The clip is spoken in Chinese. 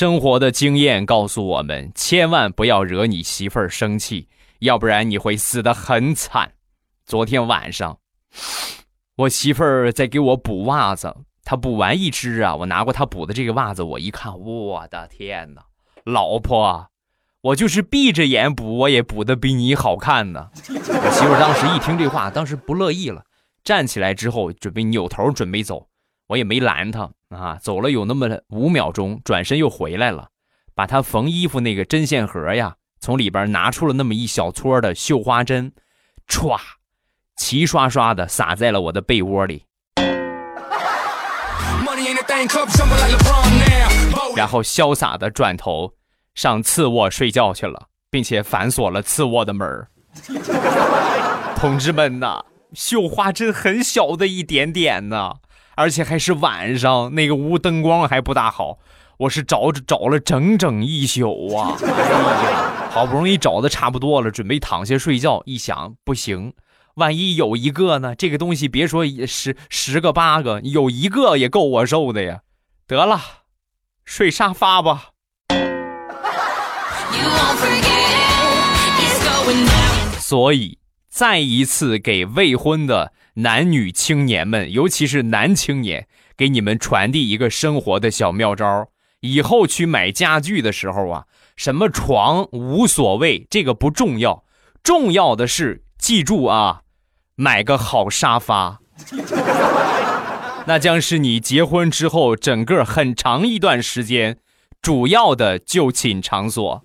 生活的经验告诉我们，千万不要惹你媳妇儿生气，要不然你会死得很惨。昨天晚上，我媳妇儿在给我补袜子，她补完一只啊，我拿过她补的这个袜子，我一看，我的天哪，老婆，我就是闭着眼补，我也补的比你好看呢。我媳妇儿当时一听这话，当时不乐意了，站起来之后准备扭头准备走，我也没拦他啊，走了有那么五秒钟，转身又回来了，把他缝衣服那个针线盒呀，从里边拿出了那么一小撮的绣花针，歘。齐刷刷的撒在了我的被窝里，然后潇洒的转头上次卧睡觉去了，并且反锁了次卧的门 同志们呐，绣花针很小的一点点呢，而且还是晚上，那个屋灯光还不大好，我是找找了整整一宿啊！好不容易找的差不多了，准备躺下睡觉，一想不行。万一有一个呢？这个东西别说十十个八个，有一个也够我受的呀！得了，睡沙发吧。所以，再一次给未婚的男女青年们，尤其是男青年，给你们传递一个生活的小妙招：以后去买家具的时候啊，什么床无所谓，这个不重要，重要的是。记住啊，买个好沙发，那将是你结婚之后整个很长一段时间主要的就寝场所。